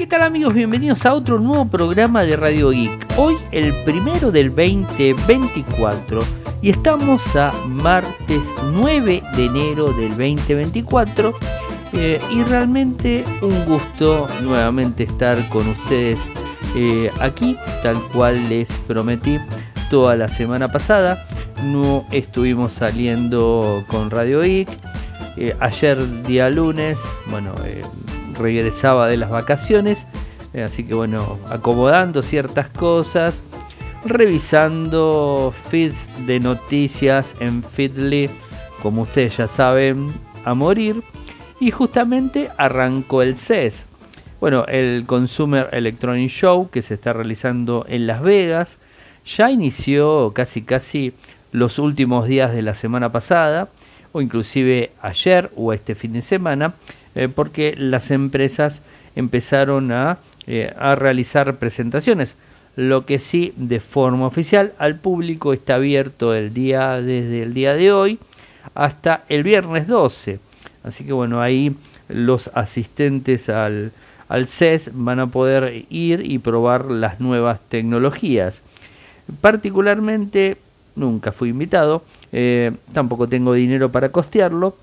¿Qué tal amigos? Bienvenidos a otro nuevo programa de Radio Geek. Hoy el primero del 2024 y estamos a martes 9 de enero del 2024 eh, y realmente un gusto nuevamente estar con ustedes eh, aquí tal cual les prometí toda la semana pasada. No estuvimos saliendo con Radio Geek. Eh, ayer día lunes, bueno, regresaba de las vacaciones, eh, así que bueno, acomodando ciertas cosas, revisando feeds de noticias en Feedly, como ustedes ya saben, a morir, y justamente arrancó el CES. Bueno, el Consumer Electronic Show que se está realizando en Las Vegas ya inició casi casi los últimos días de la semana pasada o inclusive ayer o este fin de semana eh, porque las empresas empezaron eh, a, realizar presentaciones. Lo que sí, de forma oficial, al público está abierto el día, desde el día de hoy hasta el viernes 12. Así que bueno, ahí los asistentes al, al CES van a poder ir y probar las nuevas tecnologías. Particularmente, nunca fui invitado, eh, tampoco tengo dinero para costearlo,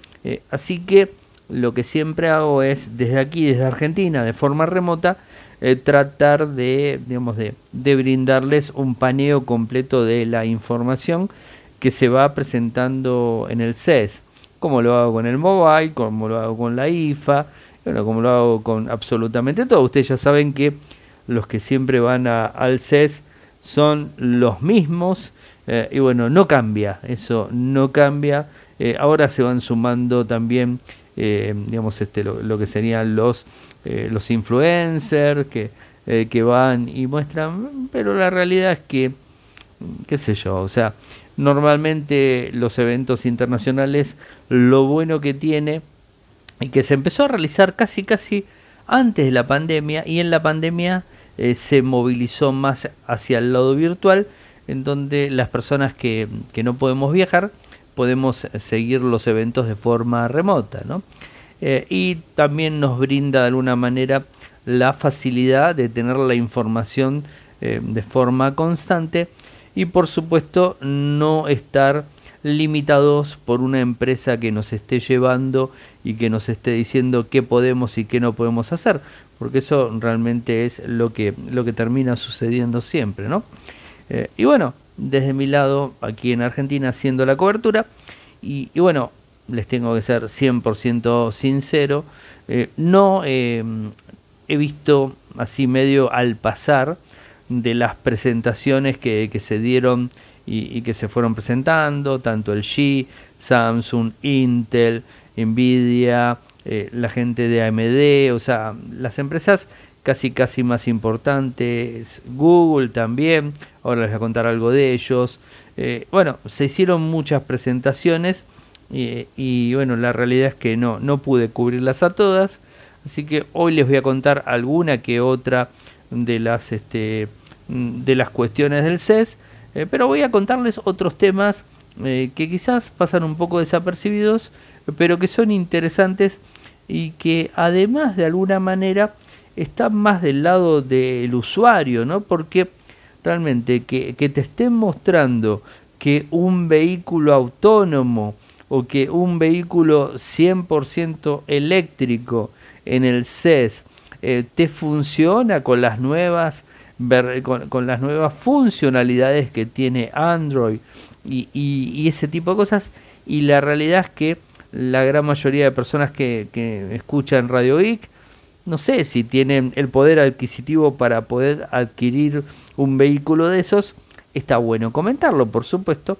así que lo que siempre hago es desde aquí, desde Argentina, de forma remota, eh, tratar de, digamos, de, de, brindarles un paneo completo de la información que se va presentando en el CES, como lo hago con el mobile, como lo hago con la IFA, bueno, como lo hago con absolutamente todo. Ustedes ya saben que los que siempre van al CES son los mismos eh, y bueno, no cambia, eso no cambia. Eh, ahora se van sumando también eh, digamos, este, lo, que serían los, eh, los influencers que, eh, que van y muestran, pero la realidad es que, qué sé yo, o sea, normalmente los eventos internacionales, lo bueno que tiene y que se empezó a realizar casi casi antes de la pandemia y en la pandemia se movilizó más hacia el lado virtual en donde las personas que, que no podemos viajar podemos seguir los eventos de forma remota, ¿no? Eh, y también nos brinda de alguna manera la facilidad de tener la información eh, de forma constante y por supuesto no estar limitados por una empresa que nos esté llevando y que nos esté diciendo qué podemos y qué no podemos hacer, porque eso realmente es lo que, lo que termina sucediendo siempre, ¿no? Eh, y bueno, desde mi lado aquí en Argentina haciendo la cobertura. Y, bueno, les tengo que ser 100% sincero, eh, no em, he visto así medio al pasar de las presentaciones que, se dieron y, que se fueron presentando, tanto el G, Samsung, Intel, Nvidia, eh, la gente de AMD, o sea, las empresas casi casi más importantes, Google también, ahora les voy a contar algo de ellos. Eh, bueno, se hicieron muchas presentaciones y bueno, la realidad es que no, no pude cubrirlas a todas, así que hoy les voy a contar alguna que otra de las, este, de las cuestiones del CES, eh, pero voy a contarles otros temas eh, que quizás pasan un poco desapercibidos, pero que son interesantes y que además de alguna manera está más del lado del usuario, ¿no? Porque realmente que, te estén mostrando que un vehículo autónomo o que un vehículo 100% eléctrico en el CES eh, te funciona con las nuevas con, las nuevas funcionalidades que tiene Android y, ese tipo de cosas y la realidad es que la gran mayoría de personas que, que escuchan Radio Geek no sé si tienen el poder adquisitivo para poder adquirir un vehículo de esos. Está bueno comentarlo, por supuesto.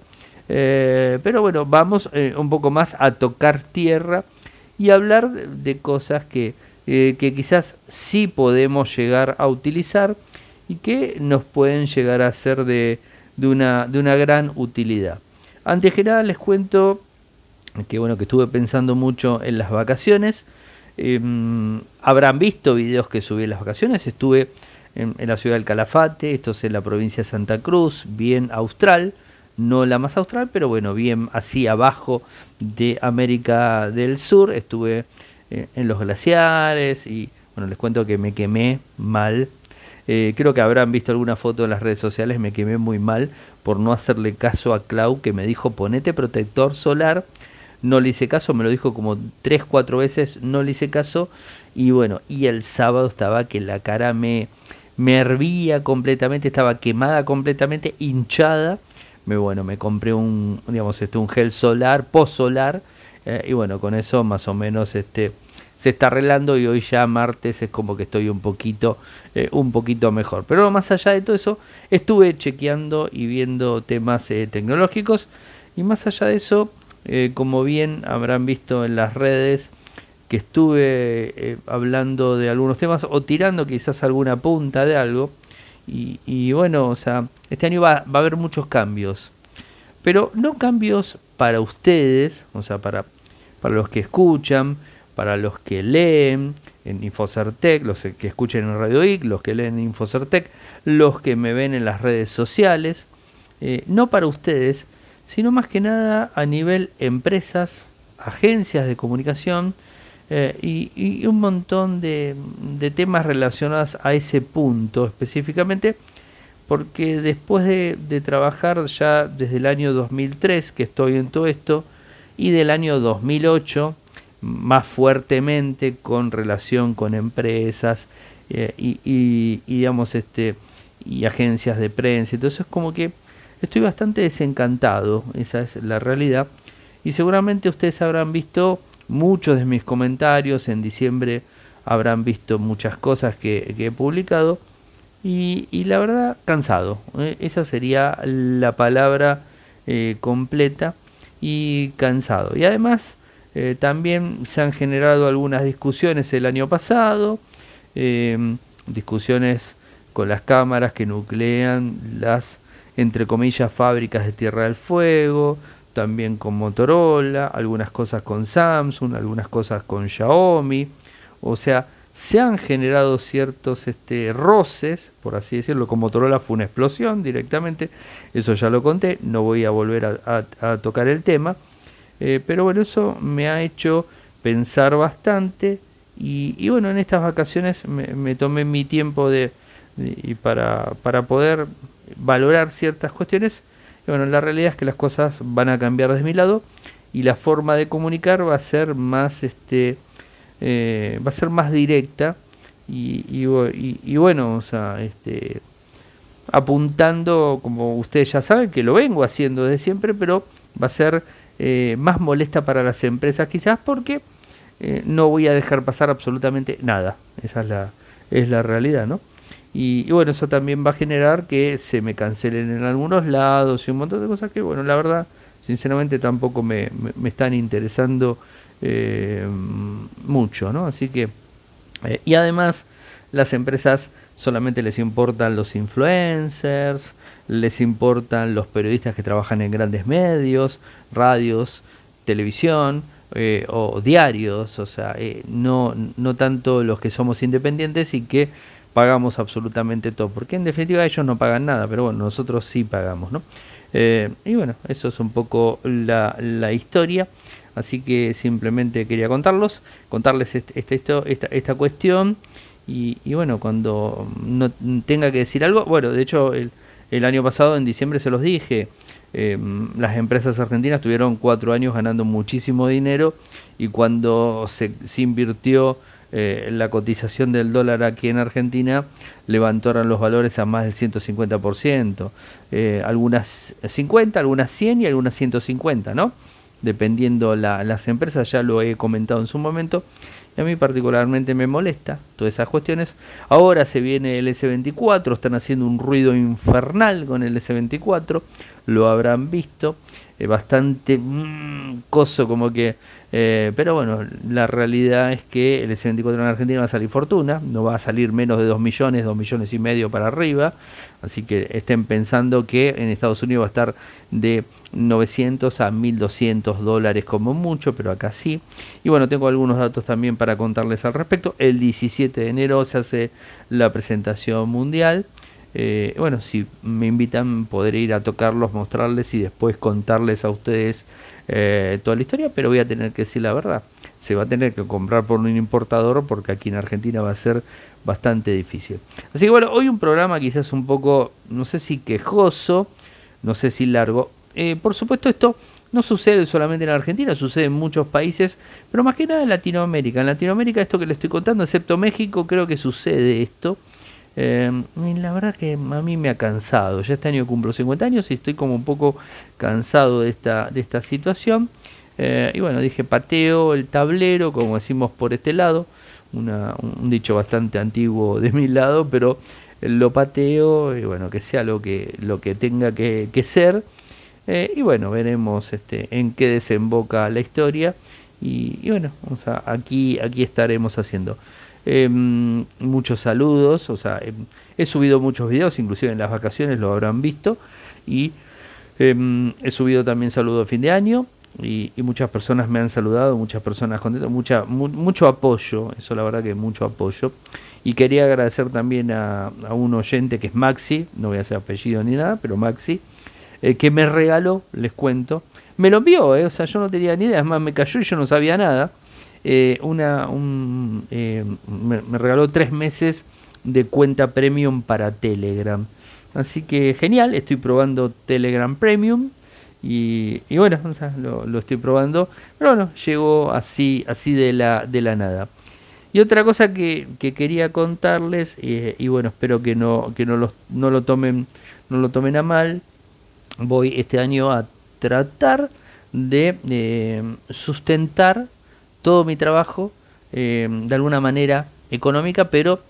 Eh, pero bueno, vamos eh, un poco más a tocar tierra y hablar de, cosas que, eh, que quizás sí podemos llegar a utilizar y que nos pueden llegar a ser de, de, una, de una gran utilidad. Antes que nada les cuento que bueno que estuve pensando mucho en las vacaciones Em, habrán visto videos que subí en las vacaciones. Estuve en, la ciudad del Calafate, esto es en la provincia de Santa Cruz, bien austral, no la más austral, pero bueno, bien así abajo de América del Sur. Estuve eh, en los glaciares y Bueno, les cuento que me quemé mal. Eh, creo que habrán visto alguna foto en las redes sociales, me quemé muy mal por no hacerle caso a Clau que me dijo ponete protector solar. No le hice caso, me lo dijo como 3, 4 veces, no le hice caso. Y bueno, y el sábado estaba que la cara me, me hervía completamente, estaba quemada completamente, hinchada. Me, bueno, me compré un, digamos, este, un gel solar, post solar, eh, y bueno, con eso más o menos este, se está arreglando y hoy ya martes es como que estoy un poquito, eh, un poquito mejor. Pero más allá de todo eso, estuve chequeando y viendo temas eh, tecnológicos y más allá de eso, como bien habrán visto en las redes, que estuve eh, hablando de algunos temas o tirando quizás alguna punta de algo. Y, bueno, o sea, este año va, va, a haber muchos cambios. Pero no cambios para ustedes, o sea, para, para los que escuchan, para los que leen en Infocertec, los que escuchen en Radio IC, los que leen en Infocertec, los que me ven en las redes sociales. Eh, no para ustedes, sino más que nada a nivel empresas, agencias de comunicación, eh, y, un montón de, temas relacionados a ese punto específicamente, porque después de, trabajar ya desde el año 2003 que estoy en todo esto, y del año 2008 más fuertemente con relación con empresas eh, y, digamos este y agencias de prensa entonces es como que estoy bastante desencantado esa es la realidad y seguramente ustedes habrán visto muchos de mis comentarios. En diciembre habrán visto muchas cosas que, he publicado. Y, la verdad, cansado. ¿eh? esa sería la palabra eh, completa. Y cansado. Y además, eh, también se han generado algunas discusiones el año pasado. Em, discusiones con las cámaras que nuclean las, entre comillas, fábricas de Tierra del Fuego también con Motorola, algunas cosas con Samsung, algunas cosas con Xiaomi. O sea, se han generado ciertos este, roces, por así decirlo, con Motorola fue una explosión directamente, eso ya lo conté, no voy a volver a, tocar el tema, eh, pero bueno, eso me ha hecho pensar bastante y, bueno, en estas vacaciones me, tomé mi tiempo de, y para, para poder valorar ciertas cuestiones bueno, la realidad es que las cosas van a cambiar desde mi lado y la forma de comunicar va a ser más, este, eh, va a ser más directa y, bueno, o sea, este, apuntando, como ustedes ya saben, que lo vengo haciendo desde siempre, pero va a ser eh, más molesta para las empresas quizás porque eh, no voy a dejar pasar absolutamente nada. Esa es la, es la realidad, ¿no? Y, bueno, eso también va a generar que se me cancelen en algunos lados y un montón de cosas que, bueno, la verdad, sinceramente tampoco me, me, están interesando eh, mucho, ¿no? Así que, eh, y además, las empresas solamente les importan los influencers, les importan los periodistas que trabajan en grandes medios, radios, televisión, eh, o diarios, o sea, no, no tanto los que somos independientes y que pagamos absolutamente todo, porque en definitiva ellos no pagan nada, pero bueno, nosotros sí pagamos, ¿no? Eh, y bueno, eso es un poco la, la historia, así que simplemente quería contarlos, contarles este, esta, esta, cuestión, y, bueno, cuando no tenga que decir algo, bueno, de hecho el, el año pasado, en diciembre, se los dije, em, las empresas argentinas tuvieron cuatro años ganando muchísimo dinero y cuando se, se invirtió eh, la cotización del dólar aquí en Argentina levantaron los valores a más del 150%, eh, algunas 50, algunas 100 y algunas 150, ¿no? Dependiendo la, las empresas, ya lo he comentado en su momento, y a mí particularmente me molesta todas esas cuestiones. Ahora se viene el S24, están haciendo un ruido infernal con el S24, lo habrán visto, eh, bastante mm, coso como que eh, pero bueno, la realidad es que el S24 en Argentina va a salir fortuna, no va a salir menos de 2 millones, 2 millones y medio para arriba, así que estén pensando que en Estados Unidos va a estar de 900 a 1200 dólares como mucho, pero acá sí. Y bueno, tengo algunos datos también para contarles al respecto. El 17 de enero se hace la presentación mundial. Eh, bueno, si me invitan podré ir a tocarlos, mostrarles y después contarles a ustedes eh, toda la historia, pero voy a tener que decir la verdad. Se va a tener que comprar por un importador porque aquí en Argentina va a ser bastante difícil. Así que bueno, hoy un programa quizás un poco, no sé si quejoso, no sé si largo. Eh, por supuesto esto no sucede solamente en Argentina, sucede en muchos países, pero más que nada en Latinoamérica. En Latinoamérica esto que le estoy contando, excepto México, creo que sucede esto. Eh, la verdad que a mí me ha cansado. Ya este año cumplo 50 años y estoy como un poco cansado de esta, de esta situación. Eh, y bueno, dije pateo el tablero, como decimos por este lado. un dicho bastante antiguo de mi lado, pero lo pateo y bueno, que sea lo que, lo que tenga que, ser. Eh, y bueno, veremos este, en qué desemboca la historia. Y, bueno, aquí, aquí estaremos haciendo. Em, muchos saludos, o sea, em, he subido muchos videos, inclusive en las vacaciones lo habrán visto, y em, he subido también saludos de fin de año, y, muchas personas me han saludado, muchas personas contentas, mucha, mucho apoyo, eso la verdad que mucho apoyo. Y quería agradecer también a, un oyente que es Maxi, no voy a hacer apellido ni nada, pero Maxi, eh, que me regaló, les cuento, me lo envió, eh, o sea, yo no tenía ni idea, es más, me cayó y yo no sabía nada eh, una, un, eh, me, regaló tres meses de cuenta premium para Telegram. Así que genial, estoy probando Telegram Premium. Y, bueno, lo, estoy probando. Pero bueno, llegó así, así de la, de la nada. Y otra cosa que, quería contarles, eh, y bueno, espero que no, que no, lo, no, lo tomen, no lo tomen a mal. Voy este año a tratar de sustentar todo mi trabajo eh, de alguna manera económica, pero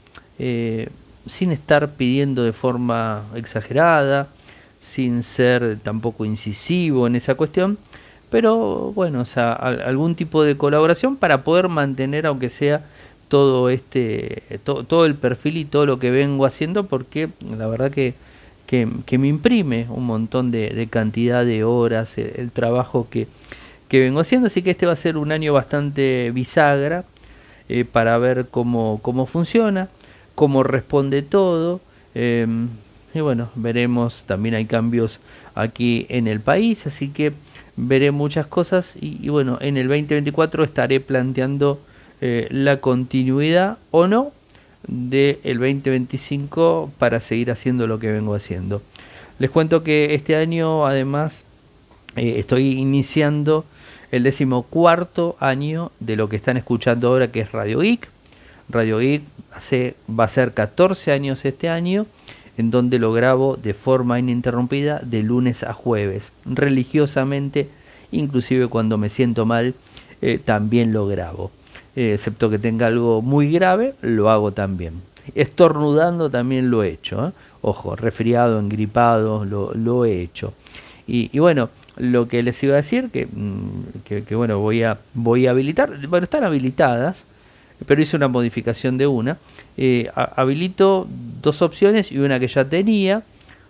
eh, sin estar pidiendo de forma exagerada, sin ser tampoco incisivo en esa cuestión, pero bueno, o sea, algún tipo de colaboración para poder mantener, aunque sea todo este, todo el perfil y todo lo que vengo haciendo, porque la verdad que, que, me imprime un montón de, cantidad de horas, el trabajo que, que vengo haciendo, así que este va a ser un año bastante bisagra eh, para ver cómo, cómo funciona, cómo responde todo. Em, y bueno, veremos, también hay cambios aquí en el país, así que veré muchas cosas y, bueno, en el 2024 estaré planteando eh, la continuidad o no del 2025 para seguir haciendo lo que vengo haciendo. Les cuento que este año además eh, estoy iniciando el decimocuarto año de lo que están escuchando ahora, que es Radio Geek. Radio Geek hace, va a ser 14 años este año, en donde lo grabo de forma ininterrumpida de lunes a jueves, religiosamente, inclusive cuando me siento mal, eh, también lo grabo. Eh, excepto que tenga algo muy grave, lo hago también. Estornudando también lo he hecho. ¿eh? Ojo, resfriado, engripado, lo, he hecho. Y bueno, lo que les iba a decir, que, mm, que, bueno, voy a, voy a habilitar, bueno, están habilitadas, pero hice una modificación de una. Eh, habilito dos opciones y una que ya tenía,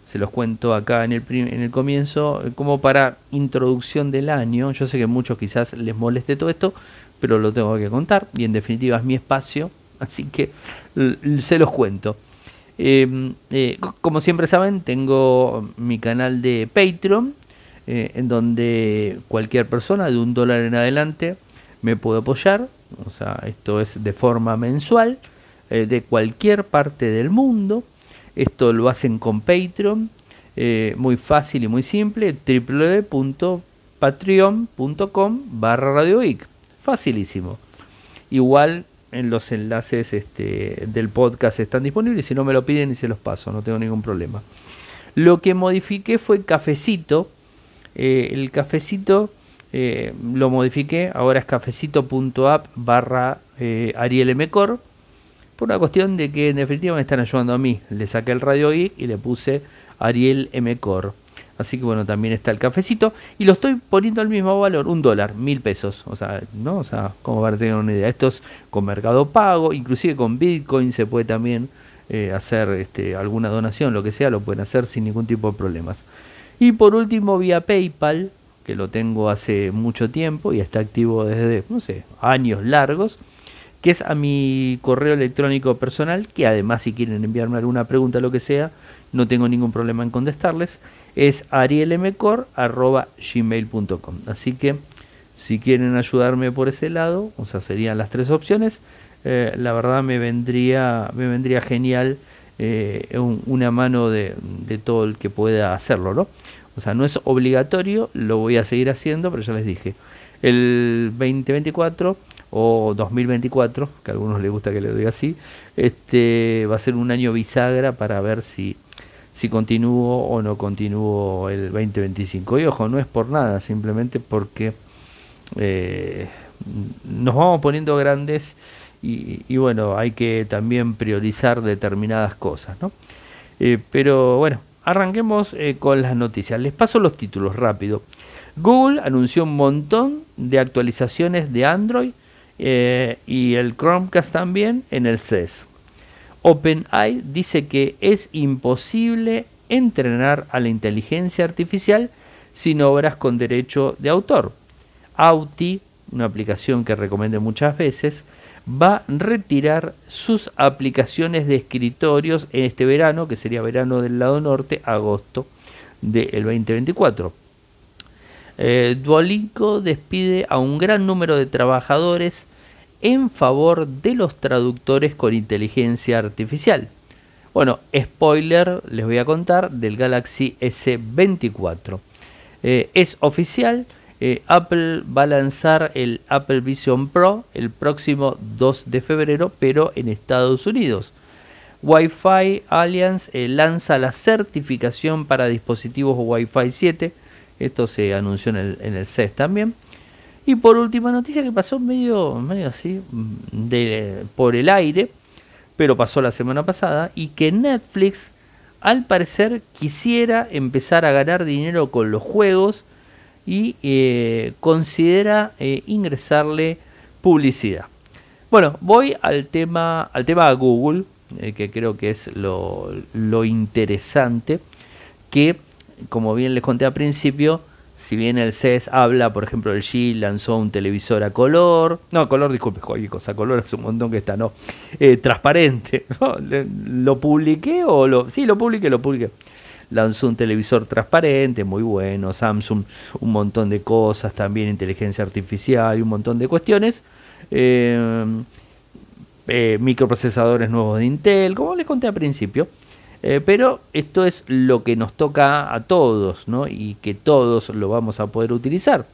se los cuento acá en el, en el comienzo, como para introducción del año. Yo sé que a muchos quizás les moleste todo esto, pero lo tengo que contar y en definitiva es mi espacio, así que se los cuento. Em, eh, como siempre saben, tengo mi canal de Patreon eh, en donde cualquier persona de un dólar en adelante me puede apoyar. O sea, esto es de forma mensual, eh, de cualquier parte del mundo. Esto lo hacen con Patreon, eh, muy fácil y muy simple, www.patreon.com barra Radio Facilísimo. Igual en los enlaces este, del podcast están disponibles, si no me lo piden y se los paso, no tengo ningún problema. Lo que modifiqué fue cafecito, eh, el cafecito eh, lo modifiqué, ahora es cafecito.app barra eh, Ariel por una cuestión de que en definitiva me están ayudando a mí. Le saqué el Radio Geek y le puse Ariel Mcor. Así que bueno, también está el cafecito. Y lo estoy poniendo al mismo valor, un dólar, mil pesos. O sea, ¿no? O sea, como para tener una idea. Esto es con mercado pago, inclusive con Bitcoin se puede también hacer este, alguna donación, lo que sea, lo pueden hacer sin ningún tipo de problemas. Y por último, vía PayPal, que lo tengo hace mucho tiempo y está activo desde, no sé, años largos, que es a mi correo electrónico personal, que además si quieren enviarme alguna pregunta, lo que sea, no tengo ningún problema en contestarles, es arielmcor.gmail.com. Así que si quieren ayudarme por ese lado, o sea, serían las tres opciones, eh, la verdad me vendría, me vendría genial eh, una mano de, de, todo el que pueda hacerlo, ¿no? O sea, no es obligatorio, lo voy a seguir haciendo, pero ya les dije, el 2024 o 2024, que a algunos les gusta que le diga así, este va a ser un año bisagra para ver si, si continúo o no continúo el 2025. Y ojo, no es por nada, simplemente porque eh, nos vamos poniendo grandes y, bueno, hay que también priorizar determinadas cosas, ¿no? Eh, pero bueno, arranquemos eh, con las noticias. Les paso los títulos rápido. Google anunció un montón de actualizaciones de Android eh, y el Chromecast también en el CES. OpenAI dice que es imposible entrenar a la inteligencia artificial sin obras con derecho de autor. Auti, una aplicación que recomendé muchas veces, va a retirar sus aplicaciones de escritorios en este verano, que sería verano del lado norte, agosto del 2024. Eh, Duolingo despide a un gran número de trabajadores en favor de los traductores con inteligencia artificial. Bueno, spoiler, les voy a contar del Galaxy S24. Eh, es oficial, eh, Apple va a lanzar el Apple Vision Pro el próximo 2 de febrero, pero en Estados Unidos. Wi-Fi Alliance lanza la certificación para dispositivos Wi-Fi 7 esto se anunció en el, en CES también. Y por última noticia que pasó medio, medio así de, por el aire, pero pasó la semana pasada, y que Netflix al parecer quisiera empezar a ganar dinero con los juegos y eh, considera eh, ingresarle publicidad. Bueno, voy al tema, al tema Google, eh, que creo que es lo, interesante, que como bien les conté al principio, si bien el CES habla, por ejemplo, el G lanzó un televisor a color, no, color, disculpe, cualquier cosa, color es un montón que está, no, eh, transparente, ¿lo publiqué o lo, sí, lo publiqué, lo publiqué. Lanzó un televisor transparente, muy bueno, Samsung, un montón de cosas, también inteligencia artificial y un montón de cuestiones. Eh, eh, microprocesadores nuevos de Intel, como les conté al principio. Eh, pero esto es lo que nos toca a todos, ¿no? Y que todos lo vamos a poder utilizar.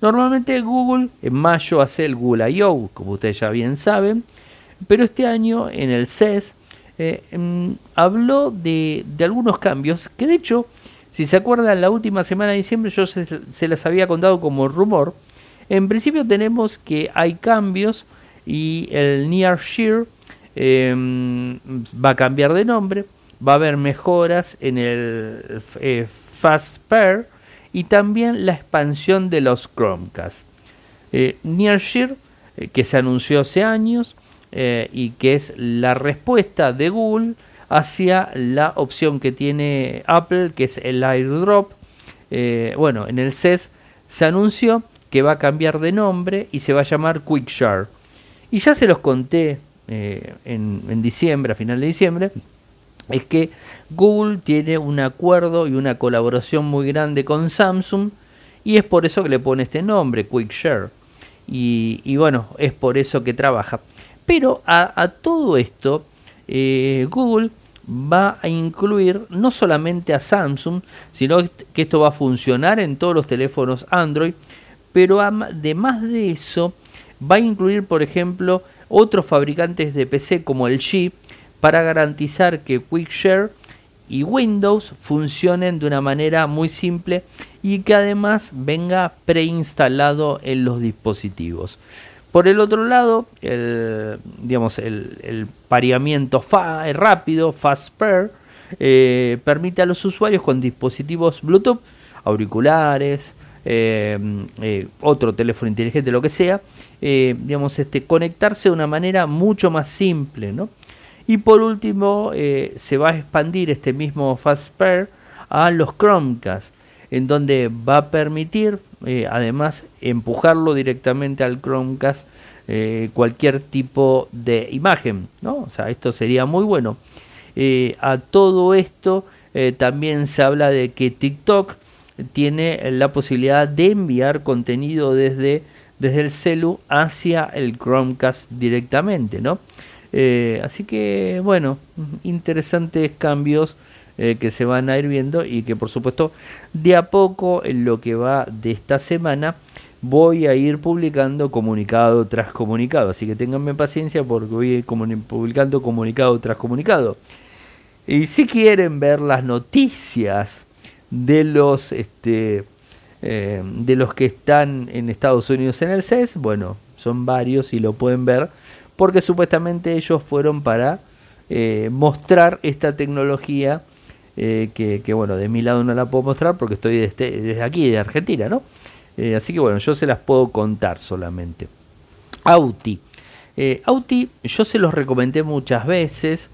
Normalmente Google en mayo hace el Google I.O., como ustedes ya bien saben, pero este año en el CES eh, em, habló de, algunos cambios que de hecho, si se acuerdan, la última semana de diciembre yo se, las había contado como rumor. En principio tenemos que hay cambios y el Near Shear em, va a cambiar de nombre va a haber mejoras en el eh, Fast Pair y también la expansión de los Chromecast. Eh, Nearshare, eh, que se anunció hace años y que es la respuesta de Google hacia la opción que tiene Apple, que es el AirDrop. bueno, en el CES se anunció que va a cambiar de nombre y se va a llamar QuickShare. Y ya se los conté en, en diciembre, a final de diciembre, es que Google tiene un acuerdo y una colaboración muy grande con Samsung y es por eso que le pone este nombre, QuickShare. Y bueno, es por eso que trabaja. Pero a, todo esto, eh, Google va a incluir no solamente a Samsung, sino que esto va a funcionar en todos los teléfonos Android, pero además de eso, va a incluir, por ejemplo, otros fabricantes de PC como el G, para garantizar que QuickShare y Windows funcionen de una manera muy simple y que además venga preinstalado en los dispositivos. Por el otro lado, el, digamos, el, pareamiento rápido, Fast Pair, eh, permite a los usuarios con dispositivos Bluetooth, auriculares, eh, eh, otro teléfono inteligente, lo que sea, digamos, este, conectarse de una manera mucho más simple, ¿no? Y por último, eh, se va a expandir este mismo Pair a los Chromecast, en donde va a permitir, eh, además, empujarlo directamente al Chromecast cualquier tipo de imagen, ¿no? O sea, esto sería muy bueno. a todo esto también se habla de que TikTok tiene la posibilidad de enviar contenido desde, desde el celu hacia el Chromecast directamente, ¿no? Eh, así que, bueno, interesantes cambios eh, que se van a ir viendo y que por supuesto de a poco en lo que va de esta semana voy a ir publicando comunicado tras comunicado. Así que ténganme paciencia porque voy a ir publicando comunicado tras comunicado. Y si quieren ver las noticias de los este, eh, de los que están en Estados Unidos en el CES, bueno, son varios y lo pueden ver porque supuestamente ellos fueron para eh, mostrar esta tecnología eh, que, bueno, de mi lado no la puedo mostrar porque estoy desde, desde aquí, de Argentina, ¿no? así que bueno, yo se las puedo contar solamente. Auti. Auti, yo se los recomendé muchas veces,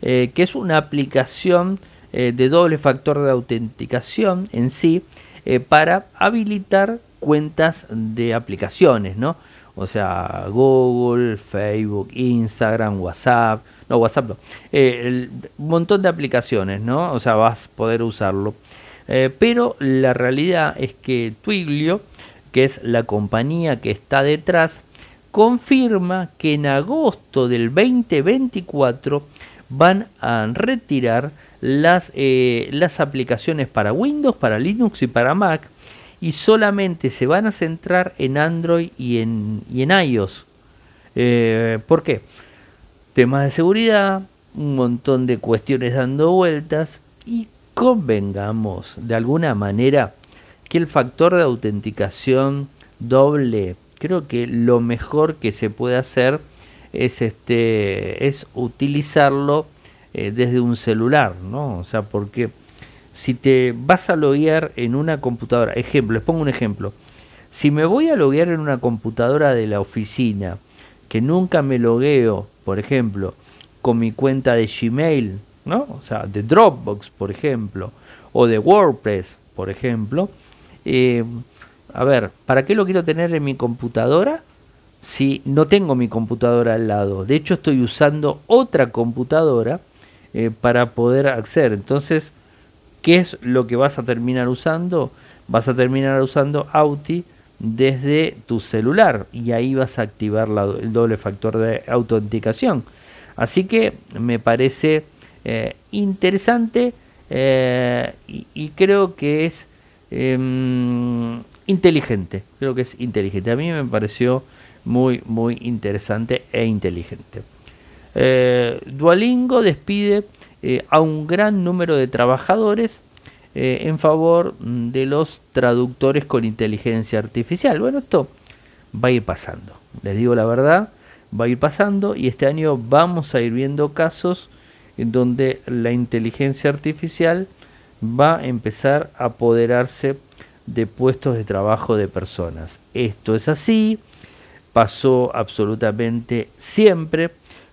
que es una aplicación eh, de doble factor de autenticación en sí eh, para habilitar cuentas de aplicaciones, ¿no? O sea, Google, Facebook, Instagram, WhatsApp, no, WhatsApp no, eh, un montón de aplicaciones, ¿no? O sea, vas a poder usarlo. pero la realidad es que Twiglio, que es la compañía que está detrás, confirma que en agosto del 2024 van a retirar las, eh, las aplicaciones para Windows, para Linux y para Mac y solamente se van a centrar en Android y en, y en iOS. Eh, ¿Por qué? Temas de seguridad, un montón de cuestiones dando vueltas y convengamos de alguna manera que el factor de autenticación doble, creo que lo mejor que se puede hacer es este es utilizarlo eh, desde un celular, ¿no? O sea, porque si te vas a loguear en una computadora, ejemplo, les pongo un ejemplo, si me voy a loguear en una computadora de la oficina, que nunca me logueo, por ejemplo, con mi cuenta de Gmail, ¿no? O sea, de Dropbox, por ejemplo, o de WordPress, por ejemplo, eh, a ver, ¿para qué lo quiero tener en mi computadora? si no tengo mi computadora al lado. De hecho, estoy usando otra computadora eh, para poder acceder. Entonces, ¿qué es lo que vas a terminar usando? Vas a terminar usando Auti desde tu celular y ahí vas a activar el doble factor de autenticación. Así que me parece eh, interesante eh, y, creo que es em, inteligente. Creo que es inteligente. A mí me pareció muy, muy interesante e inteligente. Eh, Duolingo despide a un gran número de trabajadores eh, en favor de los traductores con inteligencia artificial. Bueno, esto va a ir pasando. Les digo la verdad, va a ir pasando y este año vamos a ir viendo casos en donde la inteligencia artificial va a empezar a apoderarse de puestos de trabajo de personas. Esto es así, pasó absolutamente siempre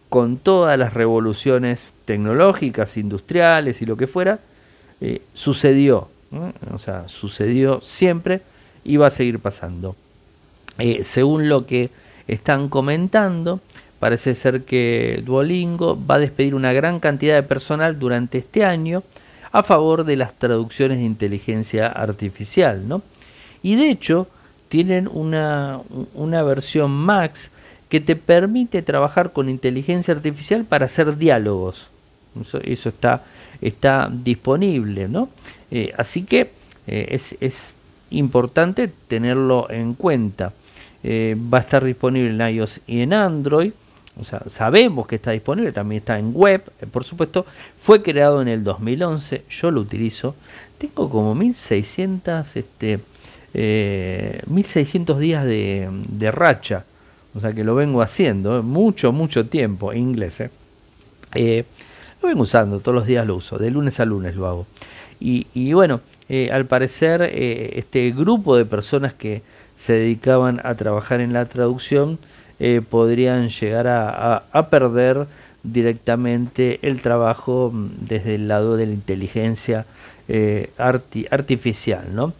con todas las revoluciones tecnológicas, industriales y lo que fuera, eh, sucedió. O sea, sucedió siempre y va a seguir pasando. Eh, según lo que están comentando, parece ser que Duolingo va a despedir una gran cantidad de personal durante este año a favor de las traducciones de inteligencia artificial. ¿no? Y de hecho, tienen una, una versión Max que te permite trabajar con inteligencia artificial para hacer diálogos. Eso, está, está disponible, ¿no? Eh, así que eh, es, importante tenerlo en cuenta. Eh, va a estar disponible en iOS y en Android. O sea, sabemos que está disponible, también está en web, por supuesto. Fue creado en el 2011, yo lo utilizo. Tengo como 1600, este, 1600 días de, de racha o sea que lo vengo haciendo mucho, mucho tiempo inglés. ¿eh? ¿Eh? lo vengo usando, todos los días lo uso, de lunes a lunes lo hago. Y, bueno, eh, al parecer este grupo de personas que se dedicaban a trabajar en la traducción podrían llegar a, perder directamente el trabajo mm, desde el lado de la inteligencia artificial, ¿no?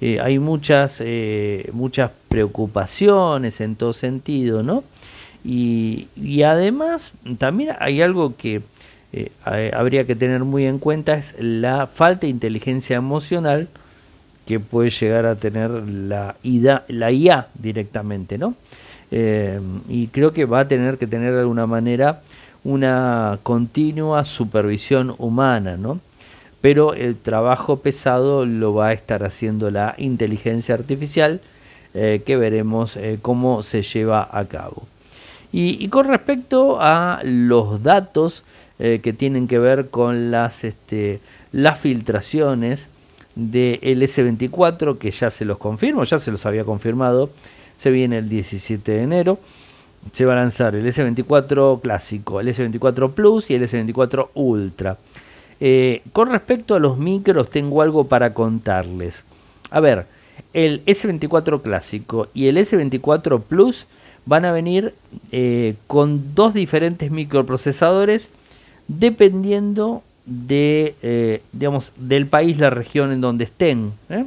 Eh, hay muchas, eh, muchas preocupaciones en todo sentido, ¿no? Y, además también hay algo que eh, habría que tener muy en cuenta, es la falta de inteligencia emocional que puede llegar a tener la, IA, directamente, ¿no? Eh, y creo que va a tener que tener de alguna manera una continua supervisión humana, ¿no? Pero el trabajo pesado lo va a estar haciendo la inteligencia artificial, eh, que veremos eh, cómo se lleva a cabo. Y, con respecto a los datos que tienen que ver con las, este, las filtraciones, del S24, que ya se los confirmo, ya se los había confirmado, se viene el 17 de enero. Se va a lanzar el S24 clásico, el S24 Plus y el S24 Ultra. Eh, con respecto a los micros, tengo algo para contarles. A ver, el S24 clásico y el S24 Plus van a venir eh, con dos diferentes microprocesadores dependiendo de, eh, digamos, del país, la región en donde estén. ¿eh?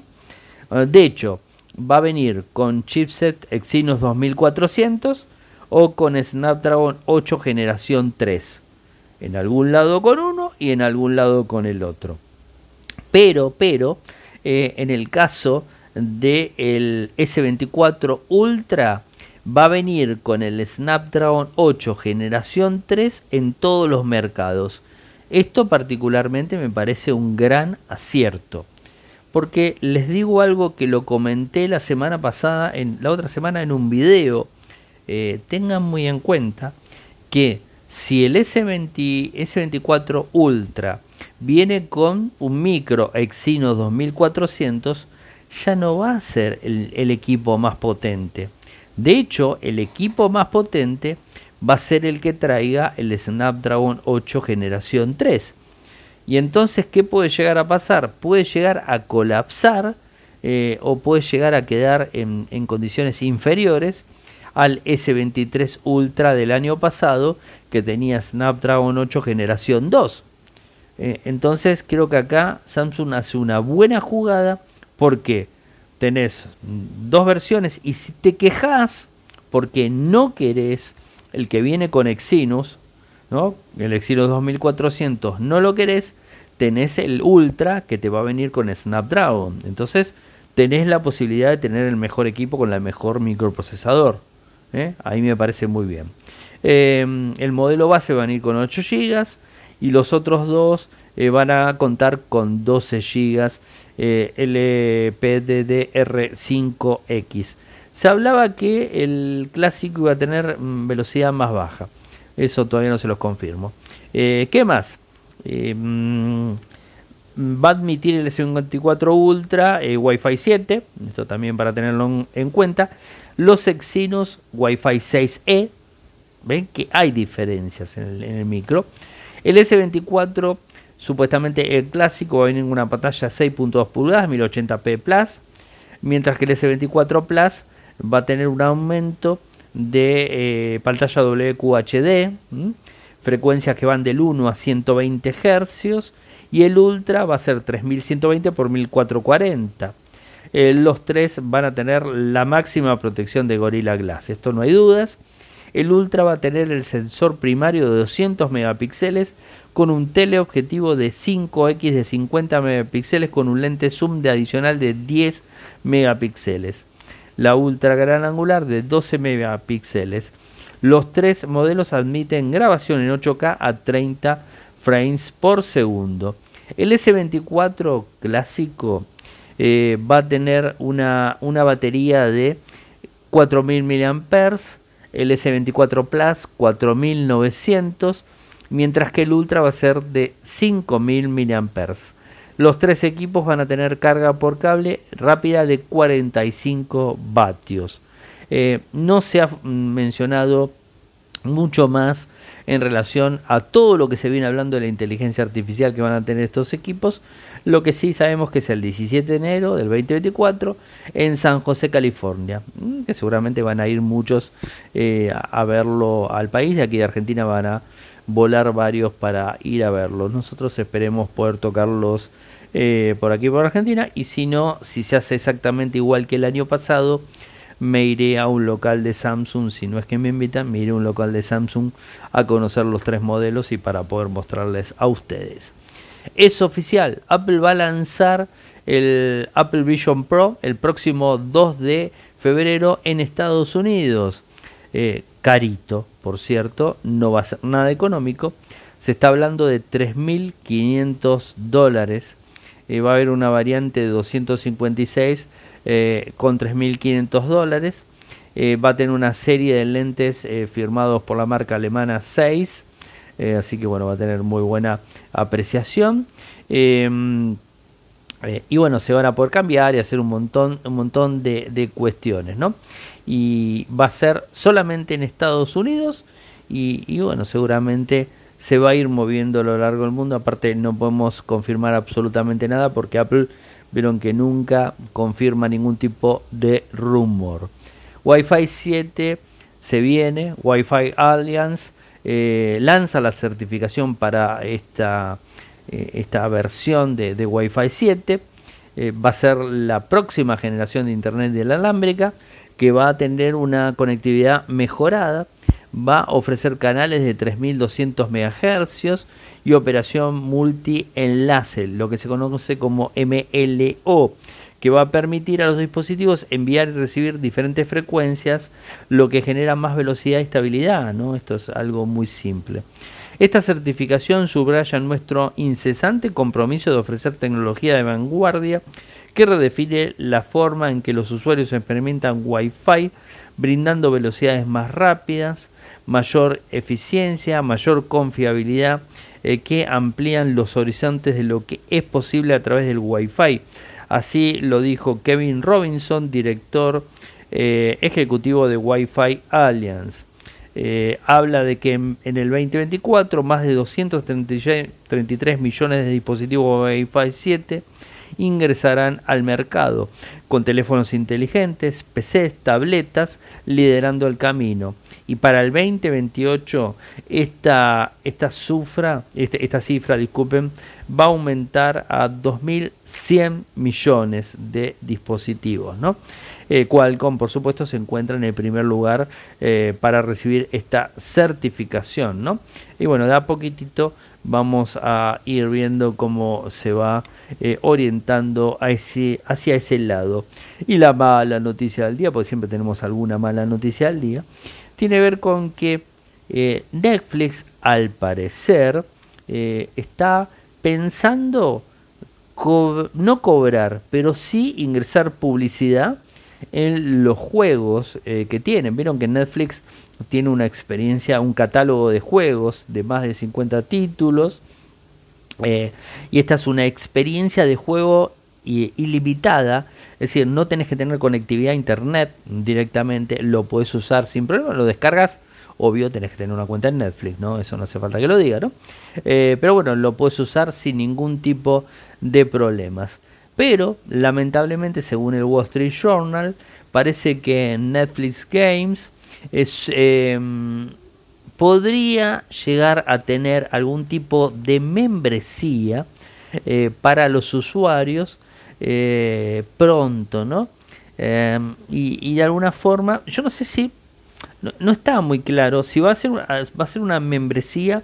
Ah, de hecho, va a venir con chipset Exynos 2400 o con Snapdragon 8 generación 3. En algún lado con uno y en algún lado con el otro. Pero, pero, eh, en el caso del S24 Ultra, va a venir con el Snapdragon 8 generación 3 en todos los mercados. Esto particularmente me parece un gran acierto. Porque les digo algo que lo comenté la semana pasada, en la otra semana en un video. Eh, tengan muy en cuenta que si el S20, S24 Ultra viene con un micro Exynos 2400, ya no va a ser el equipo más potente. De hecho, el equipo más potente va a ser el que traiga el Snapdragon 8 generación 3. Y entonces, ¿qué puede llegar a pasar? Puede llegar a colapsar eh, o puede llegar a quedar en, condiciones inferiores al S23 Ultra del año pasado que tenía Snapdragon 8 generación 2. Eh, entonces creo que acá Samsung hace una buena jugada porque tenés dos versiones y si te quejas porque no querés el que viene con Exynos, ¿no? el Exynos 2400 no lo querés, tenés el Ultra que te va a venir con Snapdragon. Entonces tenés la posibilidad de tener el mejor equipo con el mejor microprocesador. ¿eh? Ahí me parece muy bien. Em, el modelo base va a venir con 8 GB y los otros dos eh, van a contar con 12 GB eh, LPDDR5X se hablaba que el clásico iba a tener mm, velocidad más baja. Eso todavía no se los confirmo. Eh, ¿Qué más? Eh, mm, va a admitir el S54 Ultra Wi-Fi 7. Esto también para tenerlo en, cuenta. Los Exynos Wi-Fi 6E. Ven que hay diferencias en el, en el micro. El S24 supuestamente el clásico va a venir con una pantalla 6.2 pulgadas 1080p Plus. Mientras que el S24 Plus va a tener un aumento de eh, pantalla WQHD, frecuencias que van del 1 a 120 Hz y el Ultra va a ser 3120 por 1440. Eh, los tres van a tener la máxima protección de Gorilla Glass, esto no hay dudas. El Ultra va a tener el sensor primario de 200 megapíxeles con un teleobjetivo de 5x de 50 megapíxeles con un lente zoom de adicional de 10 megapíxeles la ultra gran angular de 12 megapíxeles. Los tres modelos admiten grabación en 8K a 30 frames por segundo. El S24 clásico eh, va a tener una, una batería de 4000 mAh, el S24 Plus 4900, mientras que el Ultra va a ser de 5000 mAh. Los tres equipos van a tener carga por cable rápida de 45 vatios. Eh, no se ha mencionado mucho más en relación a todo lo que se viene hablando de la inteligencia artificial que van a tener estos equipos. Lo que sí sabemos que es el 17 de enero del 2024 en San José, California, que seguramente van a ir muchos eh, a verlo al país. De aquí de Argentina van a volar varios para ir a verlo. Nosotros esperemos poder tocarlos eh, por aquí por Argentina y si no, si se hace exactamente igual que el año pasado, me iré a un local de Samsung, si no es que me invitan, me iré a un local de Samsung a conocer los tres modelos y para poder mostrarles a ustedes. Es oficial, Apple va a lanzar el Apple Vision Pro el próximo 2 de febrero en Estados Unidos. Eh, carito, por cierto, no va a ser nada económico. Se está hablando de 3.500 dólares. Eh, va a haber una variante de 256 eh, con 3.500 dólares. va a tener una serie de lentes firmados por la marca alemana 6. así que bueno, va a tener muy buena apreciación. Em, y bueno, se van a poder cambiar y hacer un montón, un montón de, de cuestiones, ¿no? y va a ser solamente en Estados Unidos y, bueno, seguramente se va a ir moviendo a lo largo del mundo. Aparte no podemos confirmar absolutamente nada porque Apple vieron que nunca confirma ningún tipo de rumor. Wi-Fi 7 se viene, Wi-Fi Alliance eh, lanza la certificación para esta, eh, esta versión de, Wi-Fi 7. Eh, va a ser la próxima generación de Internet de la alámbrica que va a tener una conectividad mejorada, va a ofrecer canales de 3200 MHz y operación multi-enlace, lo que se conoce como MLO, que va a permitir a los dispositivos enviar y recibir diferentes frecuencias, lo que genera más velocidad y estabilidad. Esto es algo muy simple. Esta certificación subraya nuestro incesante compromiso de ofrecer tecnología de vanguardia que redefine la forma en que los usuarios experimentan Wi-Fi, brindando velocidades más rápidas, mayor eficiencia, mayor confiabilidad, eh, que amplían los horizontes de lo que es posible a través del Wi-Fi. Así lo dijo Kevin Robinson, director eh, ejecutivo de Wi-Fi Alliance. Eh, habla de que en, en, el 2024 más de 233 millones de dispositivos Wi-Fi 7 ingresarán al mercado con teléfonos inteligentes, PCs, tabletas, liderando el camino. Y para el 2028 esta, este, esta cifra disculpen, va a aumentar a 2.100 millones de dispositivos. ¿no? Eh, Qualcomm, por supuesto, se encuentra en el primer lugar eh, para recibir esta certificación. ¿no? Y bueno, da poquitito vamos a ir viendo cómo se va eh, orientando a hacia ese lado. Y la mala noticia del día, porque siempre tenemos alguna mala noticia del día, tiene que ver con que eh, Netflix al parecer eh, está pensando no cobrar, pero sí ingresar publicidad en los juegos que tienen. Vieron que Netflix tiene una experiencia, un catálogo de juegos de más de 50 títulos. Eh, y esta es una experiencia de juego ilimitada, es decir, no tenés que tener conectividad a internet directamente, lo puedes usar sin problema, lo descargas, obvio tenés que tener una cuenta en Netflix, ¿no? Eso no hace falta que lo diga, ¿no? Eh, pero bueno, lo puedes usar sin ningún tipo de problemas. Pero, lamentablemente, según el Wall Street Journal, parece que Netflix Games es, em, podría llegar a tener algún tipo de membresía eh, para los usuarios eh, pronto, ¿no? Em, y, de alguna forma, yo no sé si, no, no, está muy claro si va a, ser, va a ser una membresía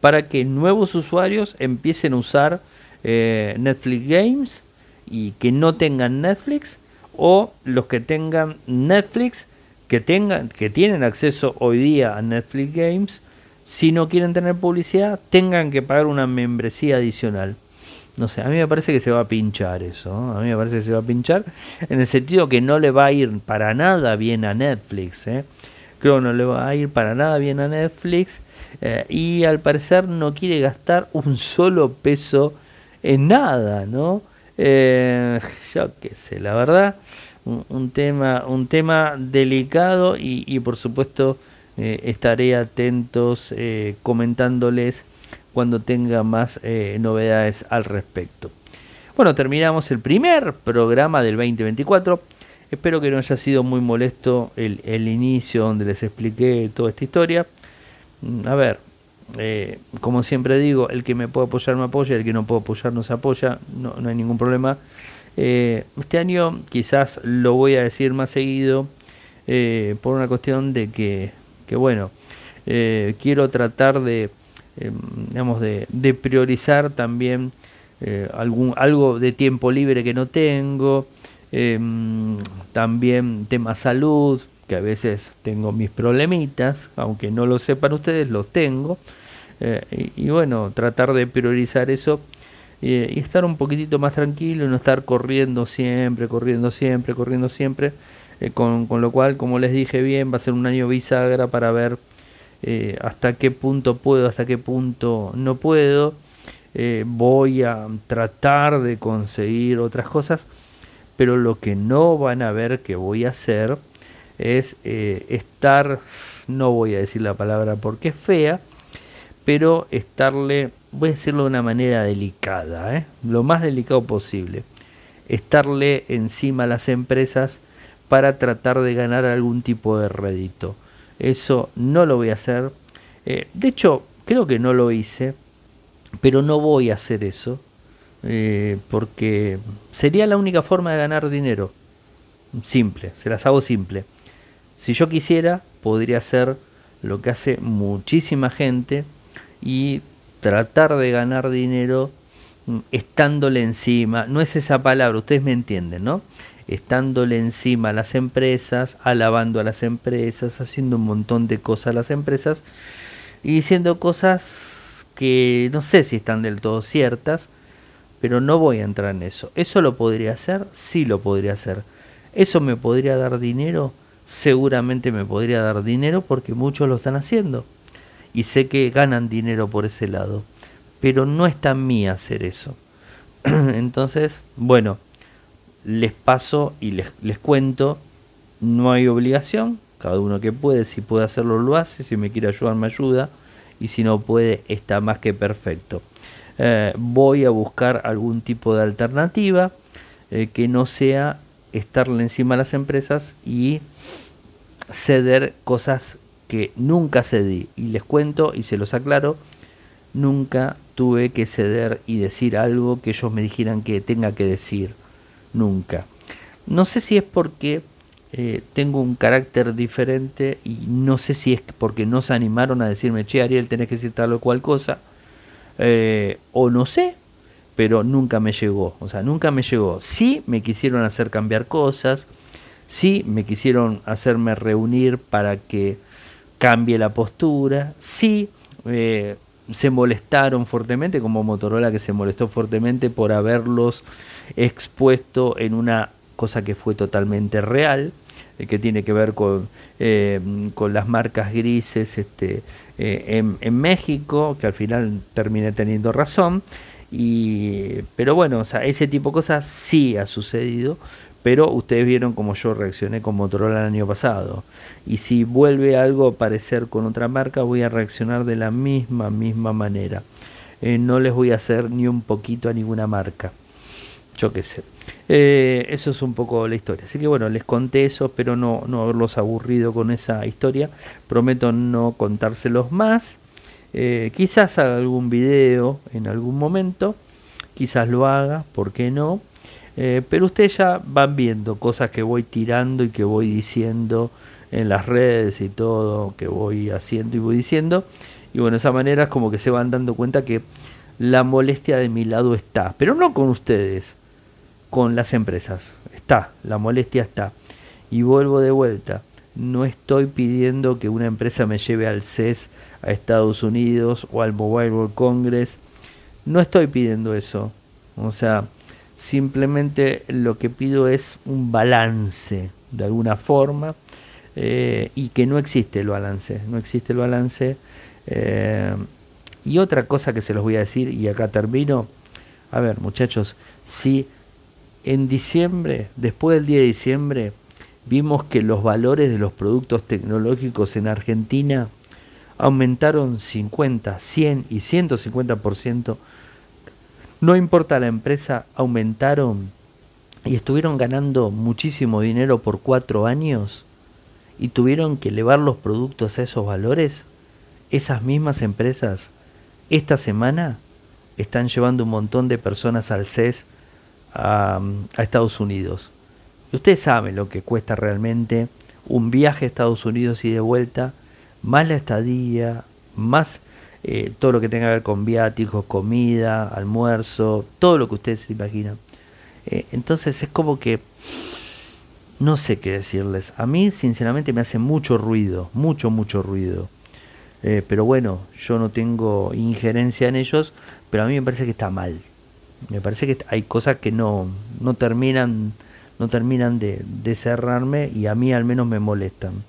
para que nuevos usuarios empiecen a usar eh, Netflix Games y que no tengan Netflix o los que tengan Netflix que tengan, que tienen acceso hoy día a Netflix Games, si no quieren tener publicidad, tengan que pagar una membresía adicional. No sé, a mí me parece que se va a pinchar eso. A mí me parece que se va a pinchar en el sentido que no le va a ir para nada bien a Netflix. ¿eh? Creo que no le va a ir para nada bien a Netflix. Eh, y al parecer no quiere gastar un solo peso en nada, ¿no? Eh, yo qué sé, la verdad un, tema, un tema delicado y, por supuesto estaré atentos comentándoles cuando tenga más eh, novedades al respecto. Bueno, terminamos el primer programa del 2024. Espero que no haya sido muy molesto el, inicio donde les expliqué toda esta historia. Mm, a ver, como siempre digo, el que me puede apoyar me apoya, el que no puede apoyar no se apoya, no, no hay ningún problema. Eh, este año quizás lo voy a decir más seguido. eh, por una cuestión de que, que bueno, eh, quiero tratar de, em, digamos, de, priorizar también algún, algo de tiempo libre que no tengo, em, también tema salud, que a veces tengo mis problemitas, aunque no lo sepan ustedes, los tengo. y, y, bueno, tratar de priorizar eso y estar un poquitito más tranquilo no estar corriendo siempre, corriendo siempre, corriendo siempre. Eh, con, con, lo cual, como les dije bien, va a ser un año bisagra para ver eh, hasta qué punto puedo, hasta qué punto no puedo. Eh, voy a tratar de conseguir otras cosas, pero lo que no van a ver que voy a hacer es estar, no voy a decir la palabra porque es fea, pero estarle voy a decirlo de una manera delicada, ¿eh? lo más delicado posible, estarle encima a las empresas para tratar de ganar algún tipo de rédito. Eso no lo voy a hacer. Eh, de hecho, creo que no lo hice, pero no voy a hacer eso, eh, porque sería la única forma de ganar dinero. Simple, se las hago simple. Si yo quisiera, podría hacer lo que hace muchísima gente y tratar de ganar dinero mm, estándole encima, no es esa palabra, ustedes me entienden, ¿no? Estándole encima a las empresas, alabando a las empresas, haciendo un montón de cosas a las empresas y diciendo cosas que no sé si están del todo ciertas, pero no voy a entrar en eso. ¿Eso lo podría hacer? Sí lo podría hacer. ¿Eso me podría dar dinero? Seguramente me podría dar dinero porque muchos lo están haciendo y sé que ganan dinero por ese lado, pero no está en mí hacer eso. Entonces, bueno, les paso y les, les cuento, no hay obligación, cada uno que puede, si puede hacerlo lo hace, si me quiere ayudar me ayuda y si no puede está más que perfecto. Eh, voy a buscar algún tipo de alternativa eh, que no sea estarle encima a las empresas y ceder cosas que nunca cedí. Y les cuento y se los aclaro, nunca tuve que ceder y decir algo que ellos me dijeran que tenga que decir. Nunca. No sé si es porque eh, tengo un carácter diferente y no sé si es porque no se animaron a decirme, che, Ariel, tenés que decir tal o cual cosa. Eh, o no sé, pero nunca me llegó. O sea, nunca me llegó. Sí me quisieron hacer cambiar cosas. Sí me quisieron hacerme reunir para que cambie la postura. Sí, eh, se molestaron fuertemente, como Motorola que se molestó fuertemente por haberlos expuesto en una cosa que fue totalmente real, eh, que tiene que ver con, eh, con las marcas grises este, en, en, México, que al final terminé teniendo razón. Y, pero bueno, o sea, ese tipo de cosas sí ha sucedido, pero ustedes vieron cómo yo reaccioné con Motorola el año pasado. Y si vuelve algo a aparecer con otra marca, voy a reaccionar de la misma, misma manera. Eh, no les voy a hacer ni un poquito a ninguna marca. Yo qué sé. Eh, eso es un poco la historia. Así que bueno, les conté eso, pero no, no haberlos aburrido con esa historia. Prometo no contárselos más. Eh, quizás haga algún video en algún momento. Quizás lo haga, ¿por qué no? Eh, pero ustedes ya van viendo cosas que voy tirando y que voy diciendo en las redes y todo, que voy haciendo y voy diciendo. Y bueno, de esa manera es como que se van dando cuenta que la molestia de mi lado está, pero no con ustedes, con las empresas. Está, la molestia está. Y vuelvo de vuelta. No estoy pidiendo que una empresa me lleve al CES a Estados Unidos o al Mobile World Congress. No estoy pidiendo eso. O sea, Simplemente lo que pido es un balance de alguna forma eh, y que no existe el balance, no existe el balance. Eh, y otra cosa que se los voy a decir, y acá termino, a ver muchachos, si en diciembre, después del día de diciembre, vimos que los valores de los productos tecnológicos en Argentina aumentaron 50, 100 y 150%, no importa la empresa, aumentaron y estuvieron ganando muchísimo dinero por cuatro años y tuvieron que elevar los productos a esos valores, esas mismas empresas esta semana están llevando un montón de personas al CES a, Estados Unidos. ustedes saben lo que cuesta realmente un viaje a Estados Unidos y de vuelta, más la estadía, más eh, todo lo que tenga que ver con viáticos, comida, almuerzo, todo lo que ustedes se imaginan. Eh, entonces es como que no sé qué decirles. A mí sinceramente me hace mucho ruido, mucho, mucho ruido. Eh, pero bueno, yo no tengo injerencia en ellos, pero a mí me parece que está mal. Me parece que hay cosas que no, no terminan, no terminan de, de cerrarme y a mí al menos me molestan.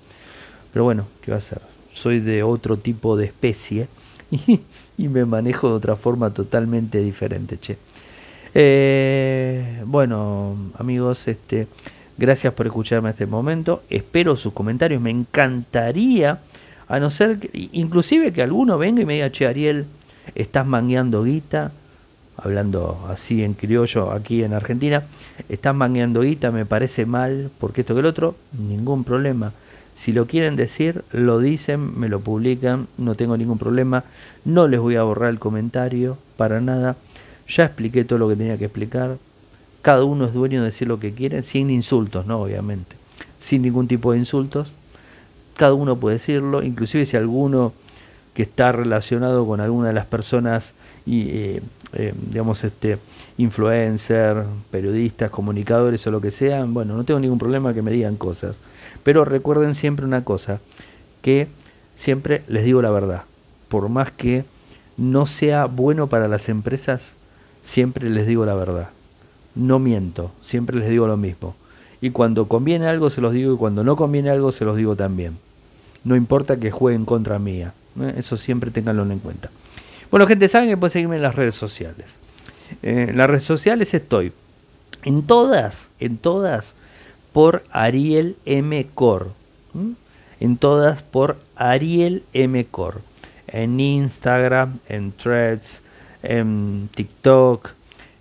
Pero bueno, ¿qué va a ser? Soy de otro tipo de especie y, me manejo de otra forma totalmente diferente, che. Eh, bueno, amigos, este, gracias por escucharme este momento. Espero sus comentarios. Me encantaría, a no ser, que, inclusive que alguno venga y me diga, che, Ariel, estás mangueando guita, hablando así en criollo aquí en Argentina, estás mangueando guita, me parece mal, porque esto que el otro, ningún problema. Si lo quieren decir, lo dicen, me lo publican, no tengo ningún problema. No les voy a borrar el comentario para nada. Ya expliqué todo lo que tenía que explicar. Cada uno es dueño de decir lo que quiere, sin insultos, ¿no? Obviamente. Sin ningún tipo de insultos. Cada uno puede decirlo, inclusive si alguno que está relacionado con alguna de las personas y eh, eh, digamos este influencer, periodistas, comunicadores o lo que sean, bueno, no tengo ningún problema que me digan cosas. Pero recuerden siempre una cosa, que siempre les digo la verdad. Por más que no sea bueno para las empresas, siempre les digo la verdad. No miento, siempre les digo lo mismo. Y cuando conviene algo se los digo y cuando no conviene algo se los digo también. No importa que jueguen contra mía. ¿eh? Eso siempre tenganlo en cuenta. Bueno, gente, saben que pueden seguirme en las redes sociales. Eh, en las redes sociales estoy en todas, en todas, por Ariel M. Cor. En todas por Ariel M. Cor. En Instagram, en Threads, en TikTok,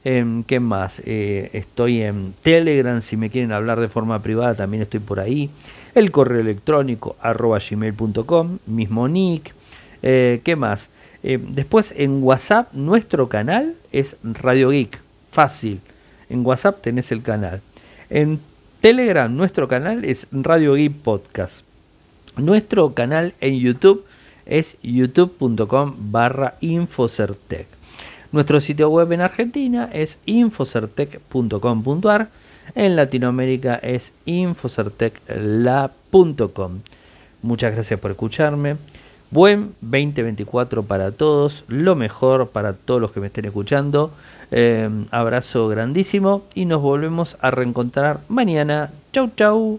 en qué más. Eh, estoy en Telegram, si me quieren hablar de forma privada, también estoy por ahí. El correo electrónico arroba gmail.com, mismo nick. Eh, ¿Qué más? Eh, después en WhatsApp, nuestro canal es Radio Geek. Fácil. En WhatsApp tenés el canal. En Telegram, nuestro canal es Radio Geek Podcast. Nuestro canal en YouTube es youtube.com barra Infocertec. Nuestro sitio web en Argentina es infocertec.com.ar. En Latinoamérica es infocertecla.com. Muchas gracias por escucharme. Buen 2024 para todos, lo mejor para todos los que me estén escuchando. Eh, abrazo grandísimo y nos volvemos a reencontrar mañana. Chau, chau.